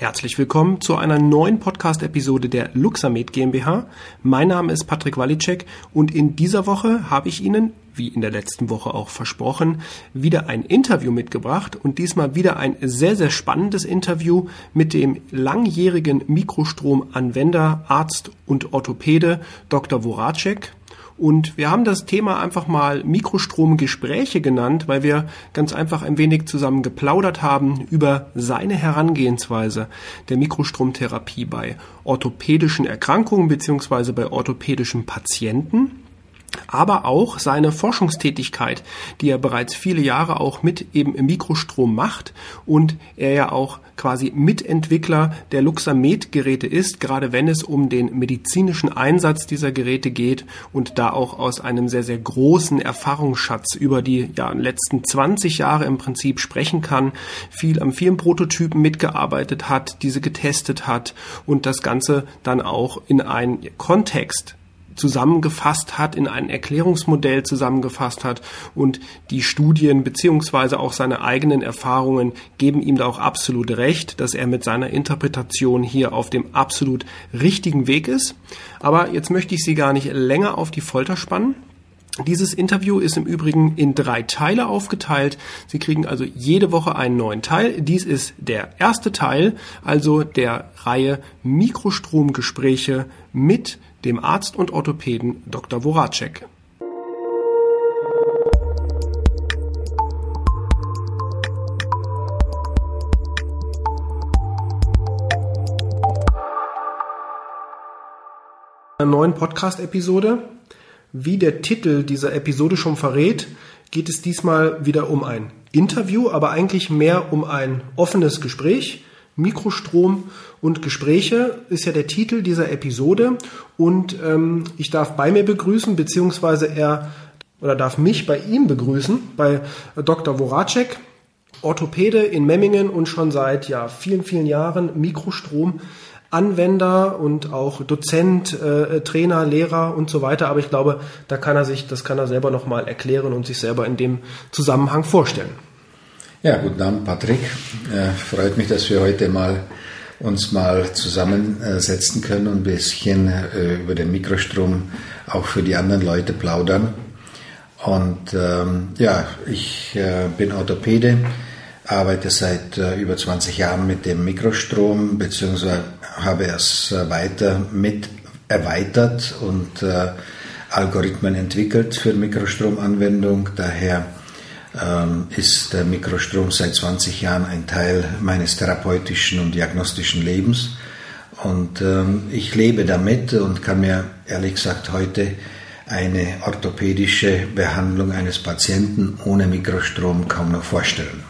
Herzlich willkommen zu einer neuen Podcast-Episode der Luxamed GmbH. Mein Name ist Patrick Walicek und in dieser Woche habe ich Ihnen, wie in der letzten Woche auch versprochen, wieder ein Interview mitgebracht und diesmal wieder ein sehr, sehr spannendes Interview mit dem langjährigen Mikrostromanwender, Arzt und Orthopäde Dr. Voracek. Und wir haben das Thema einfach mal Mikrostromgespräche genannt, weil wir ganz einfach ein wenig zusammen geplaudert haben über seine Herangehensweise der Mikrostromtherapie bei orthopädischen Erkrankungen beziehungsweise bei orthopädischen Patienten aber auch seine Forschungstätigkeit, die er bereits viele Jahre auch mit eben im Mikrostrom macht und er ja auch quasi Mitentwickler der Luxamed-Geräte ist, gerade wenn es um den medizinischen Einsatz dieser Geräte geht und da auch aus einem sehr, sehr großen Erfahrungsschatz über die ja, letzten 20 Jahre im Prinzip sprechen kann, viel an vielen Prototypen mitgearbeitet hat, diese getestet hat und das Ganze dann auch in einen Kontext zusammengefasst hat, in ein Erklärungsmodell zusammengefasst hat und die Studien beziehungsweise auch seine eigenen Erfahrungen geben ihm da auch absolut recht, dass er mit seiner Interpretation hier auf dem absolut richtigen Weg ist. Aber jetzt möchte ich Sie gar nicht länger auf die Folter spannen. Dieses Interview ist im Übrigen in drei Teile aufgeteilt. Sie kriegen also jede Woche einen neuen Teil. Dies ist der erste Teil, also der Reihe Mikrostromgespräche mit dem Arzt und Orthopäden Dr. Voracek. einer neuen Podcast-Episode. Wie der Titel dieser Episode schon verrät, geht es diesmal wieder um ein Interview, aber eigentlich mehr um ein offenes Gespräch Mikrostrom und Gespräche ist ja der Titel dieser Episode und ähm, ich darf bei mir begrüßen, beziehungsweise er oder darf mich bei ihm begrüßen, bei Dr. Voracek, Orthopäde in Memmingen und schon seit ja, vielen, vielen Jahren Mikrostrom. Anwender und auch Dozent, äh, Trainer, Lehrer und so weiter. Aber ich glaube, da kann er sich, das kann er selber nochmal erklären und sich selber in dem Zusammenhang vorstellen. Ja, guten Abend, Patrick. Äh, freut mich, dass wir heute mal uns mal zusammensetzen können und ein bisschen äh, über den Mikrostrom auch für die anderen Leute plaudern. Und ähm, ja, ich äh, bin Orthopäde, arbeite seit äh, über 20 Jahren mit dem Mikrostrom, beziehungsweise habe es äh, weiter mit erweitert und äh, Algorithmen entwickelt für Mikrostromanwendung. Daher ist der Mikrostrom seit 20 Jahren ein Teil meines therapeutischen und diagnostischen Lebens. Und ähm, ich lebe damit und kann mir ehrlich gesagt heute eine orthopädische Behandlung eines Patienten ohne Mikrostrom kaum noch vorstellen.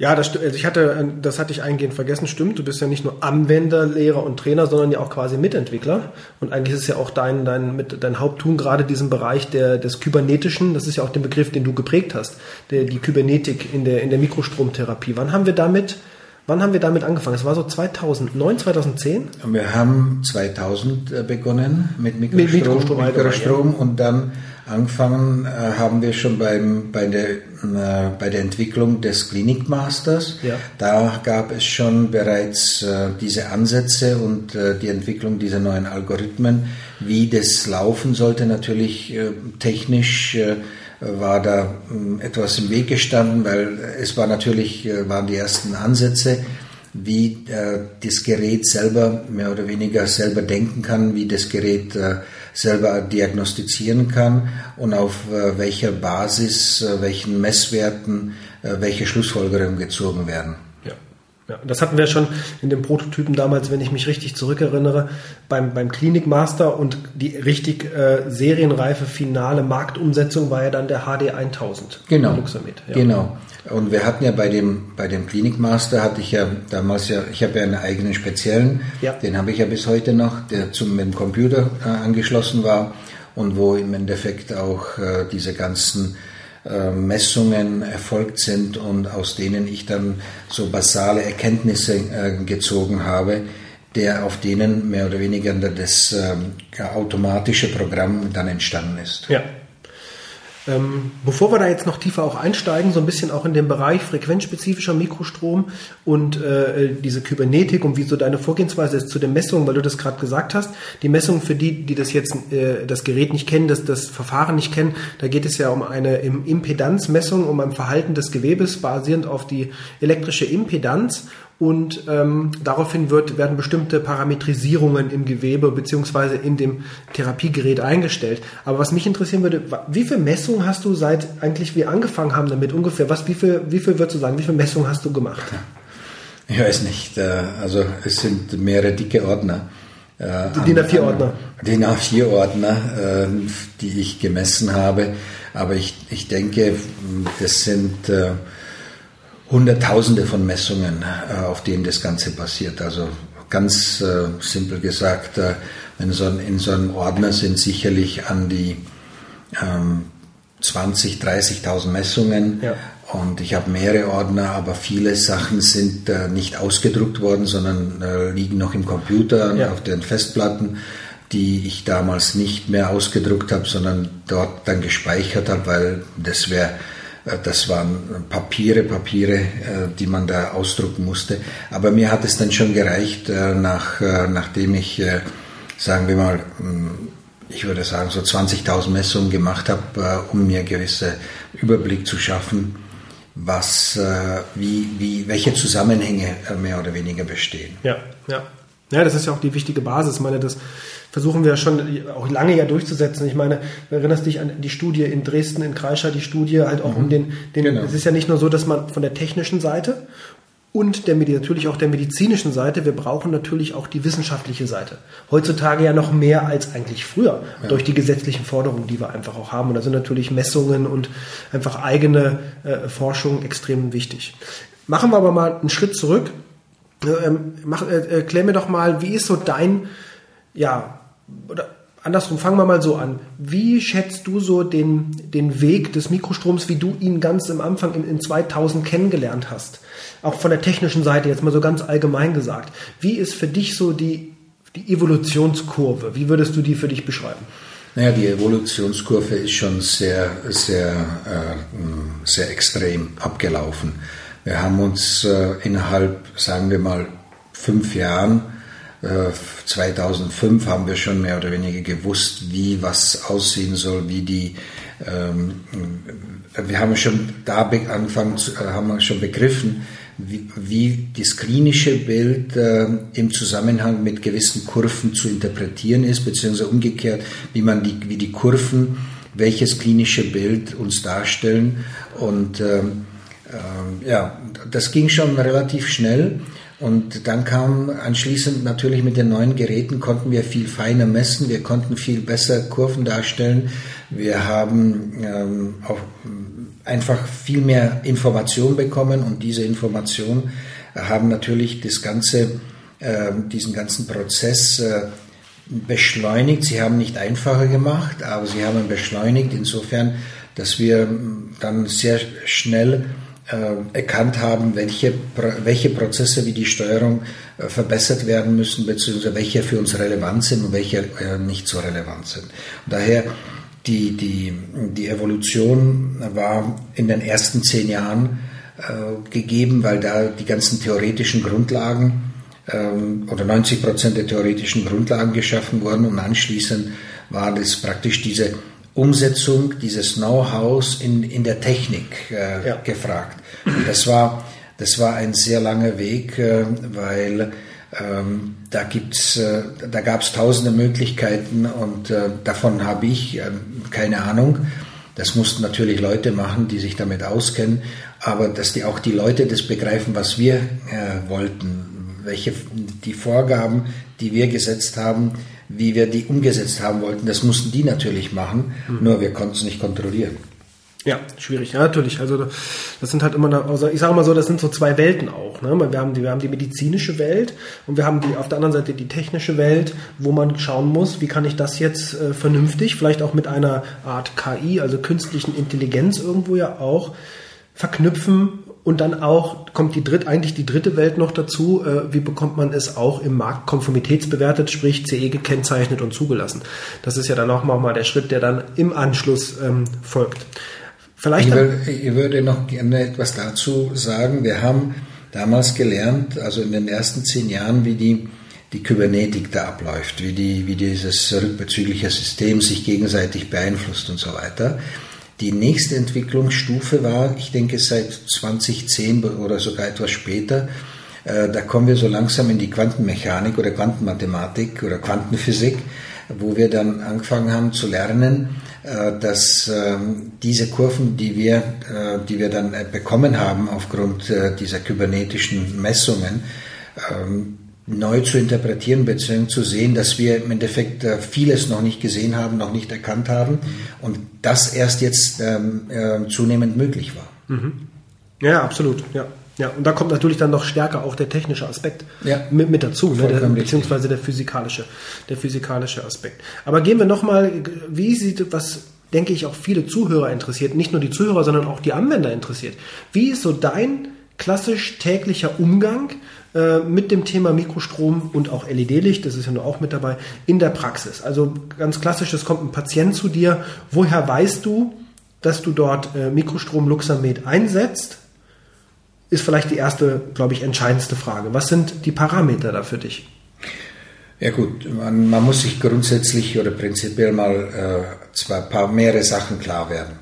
Ja, das, also ich hatte, das hatte ich eingehend vergessen, stimmt. Du bist ja nicht nur Anwender, Lehrer und Trainer, sondern ja auch quasi Mitentwickler. Und eigentlich ist es ja auch dein, dein, mit, dein Haupttun gerade diesen Bereich der, des Kybernetischen. Das ist ja auch der Begriff, den du geprägt hast. Der, die Kybernetik in der, in der Mikrostromtherapie. Wann haben wir damit, wann haben wir damit angefangen? Das war so 2009, 2010? Wir haben 2000 äh, begonnen mit Mikrostrom, mit Mikrostrom, Mikrostrom ja. und dann Angefangen äh, haben wir schon beim, bei, der, äh, bei der Entwicklung des Klinikmasters. Ja. Da gab es schon bereits äh, diese Ansätze und äh, die Entwicklung dieser neuen Algorithmen. Wie das laufen sollte, natürlich äh, technisch äh, war da etwas im Weg gestanden, weil es war natürlich, waren die ersten Ansätze wie das Gerät selber mehr oder weniger selber denken kann, wie das Gerät äh, selber diagnostizieren kann und auf äh, welcher Basis, äh, welchen Messwerten, äh, welche Schlussfolgerungen gezogen werden. Ja. Das hatten wir schon in den Prototypen damals, wenn ich mich richtig zurückerinnere, beim, beim Klinikmaster und die richtig äh, serienreife finale Marktumsetzung war ja dann der HD 1000. Genau. Luxamed, ja. Genau. Und wir hatten ja bei dem, bei dem Klinikmaster hatte ich ja damals ja, ich habe ja einen eigenen speziellen, ja. den habe ich ja bis heute noch, der zum mit dem Computer äh, angeschlossen war und wo im Endeffekt auch äh, diese ganzen äh, Messungen erfolgt sind und aus denen ich dann so basale Erkenntnisse äh, gezogen habe, der auf denen mehr oder weniger das ähm, automatische Programm dann entstanden ist. Ja. Ähm, bevor wir da jetzt noch tiefer auch einsteigen, so ein bisschen auch in den Bereich frequenzspezifischer Mikrostrom und äh, diese Kybernetik und wie so deine Vorgehensweise ist zu den Messungen, weil du das gerade gesagt hast. Die Messungen für die, die das jetzt äh, das Gerät nicht kennen, das, das Verfahren nicht kennen, da geht es ja um eine Impedanzmessung, um ein Verhalten des Gewebes basierend auf die elektrische Impedanz und ähm, daraufhin wird, werden bestimmte Parametrisierungen im Gewebe beziehungsweise in dem Therapiegerät eingestellt. Aber was mich interessieren würde, wie viele Messungen hast du seit eigentlich wir angefangen haben damit ungefähr? Was, wie viel, wie viel würdest du sagen, wie viele Messungen hast du gemacht? Ich weiß nicht. Äh, also es sind mehrere dicke Ordner. Äh, DIN A4-Ordner. DIN A4-Ordner, äh, die ich gemessen habe. Aber ich, ich denke, das sind Hunderttausende von Messungen, äh, auf denen das Ganze passiert. Also ganz äh, simpel gesagt, äh, in, so in so einem Ordner sind sicherlich an die ähm, 20, 30.000 Messungen. Ja. Und ich habe mehrere Ordner, aber viele Sachen sind äh, nicht ausgedruckt worden, sondern äh, liegen noch im Computer ja. auf den Festplatten, die ich damals nicht mehr ausgedruckt habe, sondern dort dann gespeichert habe, weil das wäre das waren Papiere, Papiere, äh, die man da ausdrucken musste. Aber mir hat es dann schon gereicht, äh, nach, nachdem ich, sagen wir mal, hm, ich würde sagen, so 20.000 Messungen gemacht habe, um mir gewisse Überblick zu schaffen, was, wie, wie, welche Zusammenhänge mehr oder weniger bestehen. Ja, ja. Ja, das ist ja auch die wichtige Basis. Ich meine, das versuchen wir schon auch lange ja durchzusetzen. Ich meine, du erinnerst dich an die Studie in Dresden, in Kreischer, die Studie halt auch mhm. um den, den genau. es ist ja nicht nur so, dass man von der technischen Seite und der, natürlich auch der medizinischen Seite, wir brauchen natürlich auch die wissenschaftliche Seite. Heutzutage ja noch mehr als eigentlich früher, ja. durch die gesetzlichen Forderungen, die wir einfach auch haben. Und da sind natürlich Messungen und einfach eigene äh, Forschung extrem wichtig. Machen wir aber mal einen Schritt zurück. Ähm, mach, äh, erklär mir doch mal, wie ist so dein, ja, oder andersrum, fangen wir mal so an. Wie schätzt du so den, den Weg des Mikrostroms, wie du ihn ganz am Anfang in, in 2000 kennengelernt hast? Auch von der technischen Seite, jetzt mal so ganz allgemein gesagt. Wie ist für dich so die, die Evolutionskurve? Wie würdest du die für dich beschreiben? Naja, die Evolutionskurve ist schon sehr, sehr, äh, sehr extrem abgelaufen. Wir haben uns äh, innerhalb, sagen wir mal, fünf Jahren 2005 haben wir schon mehr oder weniger gewusst, wie was aussehen soll, wie die, ähm, wir haben schon da angefangen, äh, haben wir schon begriffen, wie, wie das klinische Bild äh, im Zusammenhang mit gewissen Kurven zu interpretieren ist, beziehungsweise umgekehrt, wie man die, wie die Kurven, welches klinische Bild uns darstellen. Und ähm, ähm, ja, das ging schon relativ schnell. Und dann kam anschließend natürlich mit den neuen Geräten konnten wir viel feiner messen, wir konnten viel besser Kurven darstellen. Wir haben ähm, auch einfach viel mehr Information bekommen und diese Information haben natürlich das ganze, äh, diesen ganzen Prozess äh, beschleunigt. Sie haben nicht einfacher gemacht, aber sie haben beschleunigt insofern, dass wir dann sehr schnell äh, erkannt haben, welche, welche Prozesse wie die Steuerung äh, verbessert werden müssen, beziehungsweise welche für uns relevant sind und welche äh, nicht so relevant sind. Daher die, die, die Evolution war in den ersten zehn Jahren gegeben, weil da die ganzen theoretischen Grundlagen ähm, oder 90 Prozent der theoretischen Grundlagen geschaffen wurden und anschließend war das praktisch diese Umsetzung dieses Know-hows in, in der Technik äh, ja. gefragt. Und das war, das war ein sehr langer Weg, äh, weil ähm, da gibt's, äh, da gab es tausende Möglichkeiten und äh, davon habe ich äh, keine Ahnung. Das mussten natürlich Leute machen, die sich damit auskennen, aber dass die auch die Leute das begreifen, was wir äh, wollten, welche die Vorgaben, die wir gesetzt haben, wie wir die umgesetzt haben wollten. Das mussten die natürlich machen, mhm. nur wir konnten es nicht kontrollieren. Ja, schwierig, ja, natürlich. Also das sind halt immer, also ich sage mal so, das sind so zwei Welten auch. Ne? Wir, haben die, wir haben die medizinische Welt und wir haben die auf der anderen Seite die technische Welt, wo man schauen muss, wie kann ich das jetzt äh, vernünftig, vielleicht auch mit einer Art KI, also künstlichen Intelligenz irgendwo ja auch verknüpfen und dann auch kommt die dritte, eigentlich die dritte Welt noch dazu. Äh, wie bekommt man es auch im Markt konformitätsbewertet, sprich CE gekennzeichnet und zugelassen? Das ist ja dann auch mal der Schritt, der dann im Anschluss ähm, folgt. Vielleicht ich, will, ich würde noch gerne etwas dazu sagen. Wir haben damals gelernt, also in den ersten zehn Jahren, wie die, die Kybernetik da abläuft, wie, die, wie dieses rückbezügliche System sich gegenseitig beeinflusst und so weiter. Die nächste Entwicklungsstufe war, ich denke seit 2010 oder sogar etwas später, äh, da kommen wir so langsam in die Quantenmechanik oder Quantenmathematik oder Quantenphysik, wo wir dann angefangen haben zu lernen, äh, dass ähm, diese Kurven, die wir, äh, die wir dann bekommen haben aufgrund dieser kybernetischen Messungen, ähm, neu zu interpretieren bzw. zu sehen, dass wir im Endeffekt äh, vieles noch nicht gesehen haben, noch nicht erkannt haben und das erst jetzt ähm, äh, zunehmend möglich war. Mhm. Ja, absolut. Ja. Ja, und da kommt natürlich dann noch stärker auch der technische Aspekt ja. mit, mit dazu, ne, der, beziehungsweise der physikalische, der physikalische Aspekt. Aber gehen wir nochmal, wie sieht, was denke ich auch viele Zuhörer interessiert, nicht nur die Zuhörer, sondern auch die Anwender interessiert. Wie ist so dein klassisch täglicher Umgang äh, mit dem Thema Mikrostrom und auch LED-Licht, das ist ja nur auch mit dabei, in der Praxis. Also ganz klassisch, es kommt ein Patient zu dir. Woher weißt du, dass du dort äh, Mikrostrom Luxamed einsetzt? Ist vielleicht die erste, glaube ich, entscheidendste Frage. Was sind die Parameter da für dich? Ja gut, man, man muss sich grundsätzlich oder prinzipiell mal äh, zwei paar mehrere Sachen klar werden.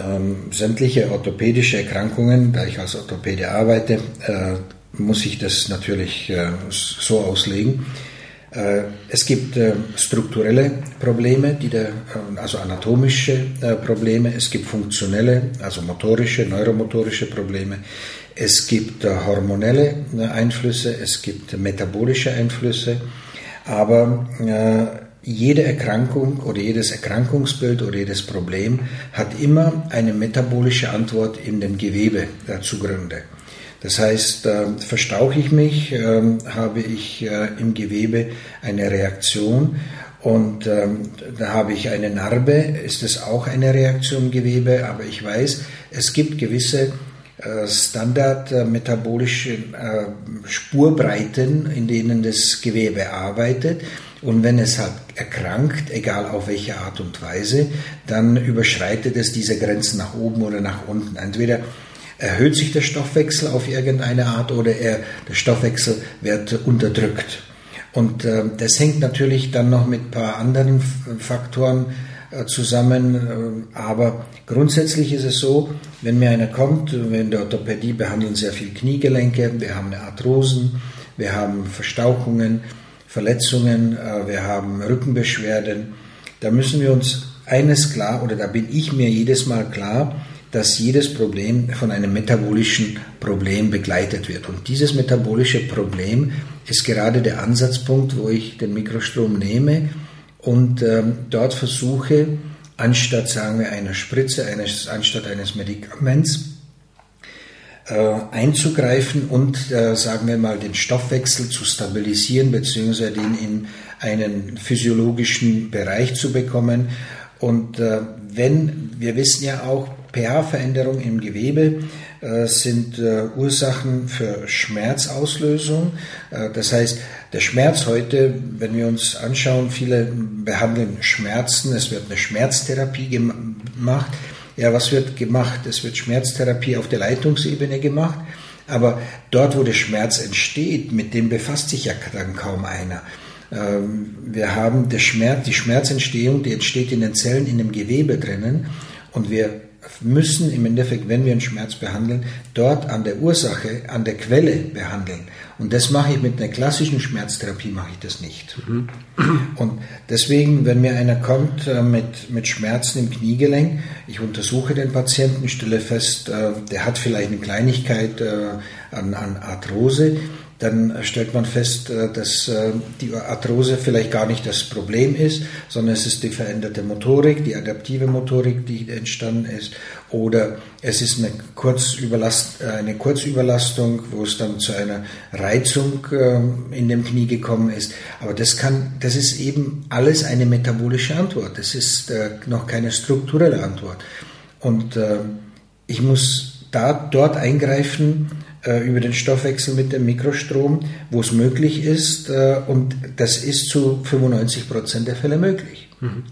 Ähm, sämtliche orthopädische Erkrankungen, da ich als Orthopäde arbeite, äh, muss ich das natürlich äh, so auslegen. Äh, es gibt äh, strukturelle Probleme, die der, also anatomische Probleme, es gibt funktionelle, also motorische, neuromotorische Probleme, es gibt hormonelle Einflüsse, es gibt metabolische Einflüsse, aber jede Erkrankung oder jedes Erkrankungsbild oder jedes Problem hat immer eine metabolische Antwort in dem Gewebe zugrunde. Das heißt, äh, verstauche ich mich, äh, habe ich äh, im Gewebe eine Reaktion und ähm, da habe ich eine Narbe, ist es auch eine Reaktion im Gewebe, aber ich weiß, es gibt gewisse äh, standardmetabolische äh, Spurbreiten, in denen das Gewebe arbeitet. Und wenn es halt erkrankt, egal auf welche Art und Weise, dann überschreitet es diese Grenzen nach oben oder nach unten. Entweder erhöht sich der Stoffwechsel auf irgendeine Art oder er, der Stoffwechsel wird unterdrückt. Und äh, das hängt natürlich dann noch mit ein paar anderen Faktoren äh, zusammen. Äh, aber grundsätzlich ist es so, wenn mir einer kommt, in der Orthopädie behandeln sehr viel Kniegelenke, wir haben eine Arthrosen, wir haben Verstauchungen, Verletzungen, äh, wir haben Rückenbeschwerden. Da müssen wir uns eines klar, oder da bin ich mir jedes Mal klar, dass jedes Problem von einem metabolischen Problem begleitet wird. Und dieses metabolische Problem ist gerade der Ansatzpunkt, wo ich den Mikrostrom nehme und ähm, dort versuche, anstatt, sagen wir, einer Spritze, eines, anstatt eines Medikaments, äh, einzugreifen und, äh, sagen wir mal, den Stoffwechsel zu stabilisieren, beziehungsweise den in einen physiologischen Bereich zu bekommen. Und äh, wenn, wir wissen ja auch, pH-Veränderungen im Gewebe äh, sind äh, Ursachen für Schmerzauslösung. Äh, das heißt, der Schmerz heute, wenn wir uns anschauen, viele behandeln Schmerzen, es wird eine Schmerztherapie gemacht. Ja, was wird gemacht? Es wird Schmerztherapie auf der Leitungsebene gemacht, aber dort, wo der Schmerz entsteht, mit dem befasst sich ja dann kaum einer. Ähm, wir haben der Schmerz, die Schmerzentstehung, die entsteht in den Zellen, in dem Gewebe drinnen und wir müssen im Endeffekt, wenn wir einen Schmerz behandeln, dort an der Ursache, an der Quelle behandeln. Und das mache ich mit einer klassischen Schmerztherapie, mache ich das nicht. Mhm. Und deswegen, wenn mir einer kommt äh, mit, mit Schmerzen im Kniegelenk, ich untersuche den Patienten, stelle fest, äh, der hat vielleicht eine Kleinigkeit äh, an, an Arthrose, dann stellt man fest, äh, dass äh, die Arthrose vielleicht gar nicht das Problem ist, sondern es ist die veränderte Motorik, die adaptive Motorik, die entstanden ist, oder es ist eine, Kurzüberlast, äh, eine Kurzüberlastung, wo es dann zu einer Reizung in dem Knie gekommen ist. Aber das kann, das ist eben alles eine metabolische Antwort. Das ist noch keine strukturelle Antwort. Und ich muss da dort eingreifen über den Stoffwechsel mit dem Mikrostrom, wo es möglich ist. Äh, und das ist zu 95 Prozent der Fälle möglich. Mhm.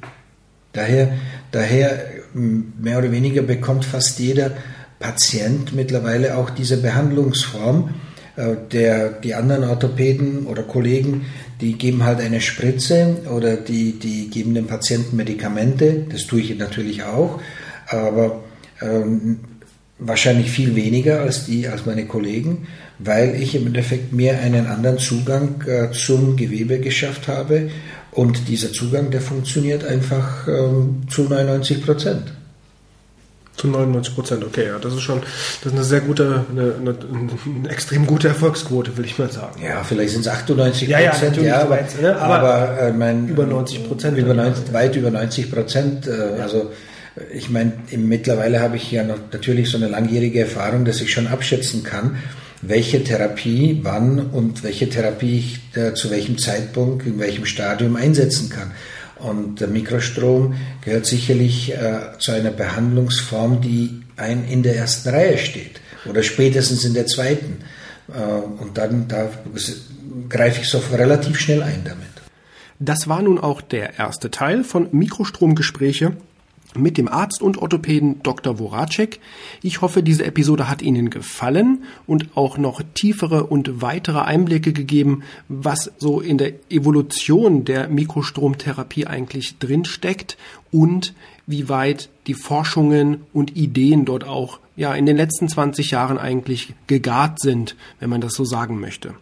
Daher, daher mehr oder weniger bekommt fast jeder Patient mittlerweile auch diese Behandlungsform. Äh, der, die anderen Orthopäden oder Kollegen, die geben halt eine Spritze oder die, die geben dem Patienten Medikamente. Das tue ich natürlich auch, aber ähm, wahrscheinlich viel weniger als die, als meine Kollegen, weil ich im Endeffekt mir einen anderen Zugang äh, zum Gewebe geschafft habe und dieser Zugang, der funktioniert einfach ähm, zu 99 Prozent. Zu 99 Prozent, okay, ja, das ist schon, das ist eine sehr gute, eine, eine, eine extrem gute Erfolgsquote, will ich mal sagen. Ja, vielleicht sind es 98 Prozent, ja, ja, ja, aber, ne? aber, aber äh, mein, über 90 Prozent. Über 90, weit über 90 Prozent, äh, also ich meine, mittlerweile habe ich ja noch natürlich so eine langjährige Erfahrung, dass ich schon abschätzen kann, welche Therapie wann und welche Therapie ich äh, zu welchem Zeitpunkt, in welchem Stadium einsetzen kann. Und der Mikrostrom gehört sicherlich äh, zu einer Behandlungsform, die ein in der ersten Reihe steht oder spätestens in der zweiten. Äh, und dann da greife ich so relativ schnell ein damit. Das war nun auch der erste Teil von Mikrostromgespräche mit dem Arzt und Orthopäden Dr. Voracek. Ich hoffe, diese Episode hat Ihnen gefallen und auch noch tiefere und weitere Einblicke gegeben, was so in der Evolution der Mikrostromtherapie eigentlich drinsteckt und wie weit die Forschungen und Ideen dort auch ja in den letzten 20 Jahren eigentlich gegart sind, wenn man das so sagen möchte.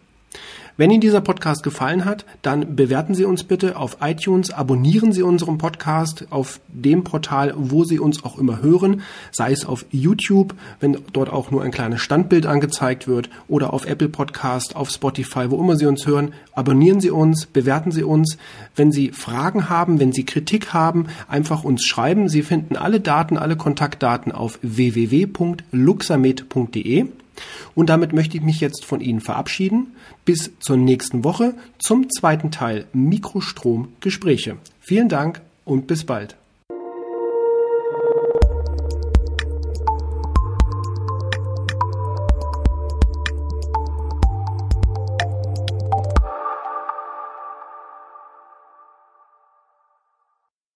Wenn Ihnen dieser Podcast gefallen hat, dann bewerten Sie uns bitte auf iTunes, abonnieren Sie unseren Podcast auf dem Portal, wo Sie uns auch immer hören, sei es auf YouTube, wenn dort auch nur ein kleines Standbild angezeigt wird, oder auf Apple Podcast, auf Spotify, wo immer Sie uns hören. Abonnieren Sie uns, bewerten Sie uns. Wenn Sie Fragen haben, wenn Sie Kritik haben, einfach uns schreiben. Sie finden alle Daten, alle Kontaktdaten auf www.luxamed.de. Und damit möchte ich mich jetzt von Ihnen verabschieden. Bis zur nächsten Woche zum zweiten Teil Mikrostrom Gespräche. Vielen Dank und bis bald.